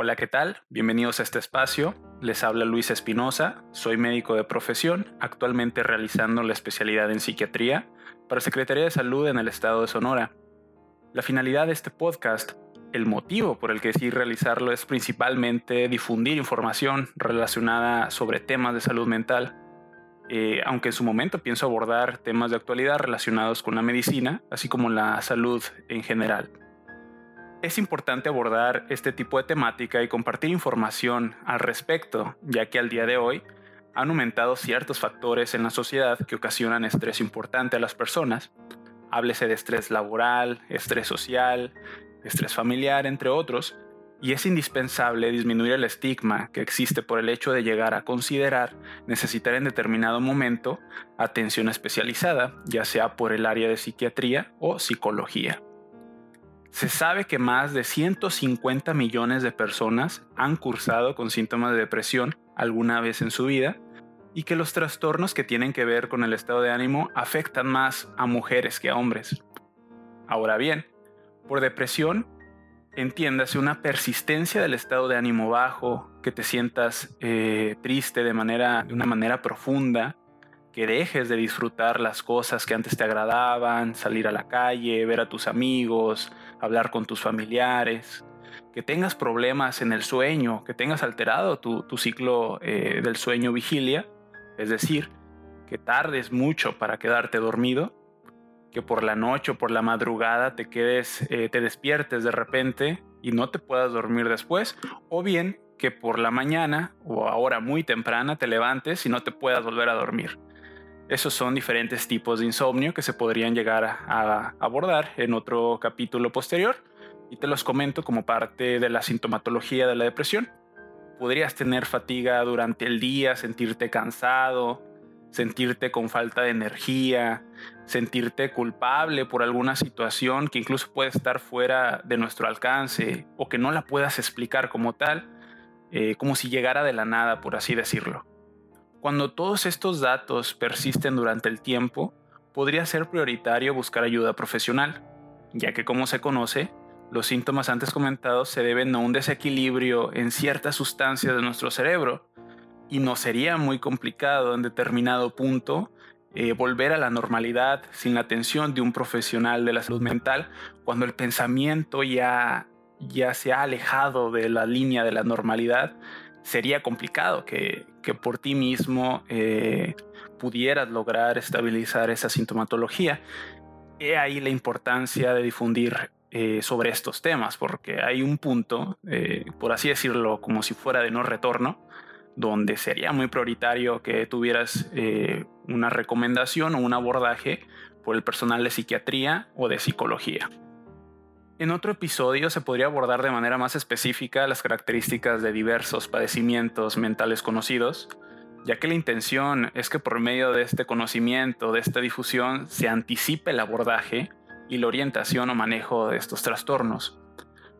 Hola, ¿qué tal? Bienvenidos a este espacio. Les habla Luis Espinosa, soy médico de profesión, actualmente realizando la especialidad en psiquiatría para Secretaría de Salud en el estado de Sonora. La finalidad de este podcast, el motivo por el que decidí realizarlo es principalmente difundir información relacionada sobre temas de salud mental, eh, aunque en su momento pienso abordar temas de actualidad relacionados con la medicina, así como la salud en general. Es importante abordar este tipo de temática y compartir información al respecto, ya que al día de hoy han aumentado ciertos factores en la sociedad que ocasionan estrés importante a las personas. Háblese de estrés laboral, estrés social, estrés familiar, entre otros, y es indispensable disminuir el estigma que existe por el hecho de llegar a considerar necesitar en determinado momento atención especializada, ya sea por el área de psiquiatría o psicología. Se sabe que más de 150 millones de personas han cursado con síntomas de depresión alguna vez en su vida y que los trastornos que tienen que ver con el estado de ánimo afectan más a mujeres que a hombres. Ahora bien, por depresión entiéndase una persistencia del estado de ánimo bajo, que te sientas eh, triste de, manera, de una manera profunda, que dejes de disfrutar las cosas que antes te agradaban, salir a la calle, ver a tus amigos, hablar con tus familiares, que tengas problemas en el sueño, que tengas alterado tu, ciclo eh, del sueño vigilia, es decir, que tardes mucho para quedarte dormido, que por la noche o por la madrugada te quedes, eh, te despiertes de repente y no te puedas dormir después, o bien que por la mañana o ahora muy temprana te levantes y no te puedas volver a dormir. Esos son diferentes tipos de insomnio que se podrían llegar a abordar en otro capítulo posterior y te los comento como parte de la sintomatología de la depresión. Podrías tener fatiga durante el día, sentirte cansado, sentirte con falta de energía, sentirte culpable por alguna situación que incluso puede estar fuera de nuestro alcance o que no la puedas explicar como tal, eh, como si llegara de la nada, por así decirlo. Cuando todos estos datos persisten durante el tiempo, podría ser prioritario buscar ayuda profesional, ya que como se conoce, los síntomas antes comentados se deben a un desequilibrio en ciertas sustancias de nuestro cerebro, y no sería muy complicado en determinado punto eh, volver a la normalidad sin la atención de un profesional de la salud mental cuando el pensamiento ya, ya se ha alejado de la línea de la normalidad sería complicado que, por ti mismo eh, pudieras lograr estabilizar esa sintomatología. He ahí la importancia de difundir eh, sobre estos temas, porque hay un punto, eh, por así decirlo, como si fuera de no retorno, donde sería muy prioritario que tuvieras una recomendación o un abordaje por el personal de psiquiatría o de psicología. En otro episodio se podría abordar de manera más específica las características de diversos padecimientos mentales conocidos, ya que la intención es que por medio de este conocimiento, de esta difusión, se anticipe el abordaje y la orientación o manejo de estos trastornos.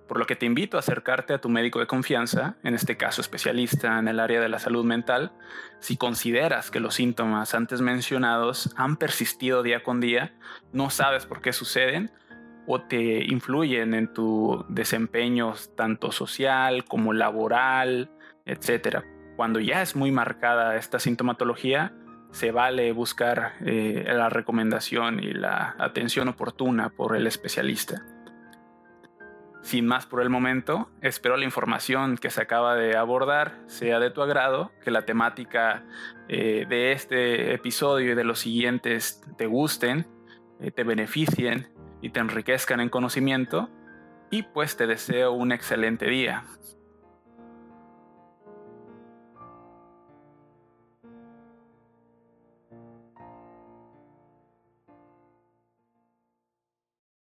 Por lo que te invito a acercarte a tu médico de confianza, en este caso especialista en el área de la salud mental, si consideras que los síntomas antes mencionados han persistido día con día, no sabes por qué suceden, o te influyen en tu desempeño tanto social como laboral, etc. Cuando ya es muy marcada esta sintomatología, se vale buscar eh, la recomendación y la atención oportuna por el especialista. Sin más por el momento, espero la información que se acaba de abordar sea de tu agrado, que la temática eh, de este episodio y de los siguientes te gusten, eh, te beneficien y te enriquezcan en conocimiento y pues te deseo un excelente día.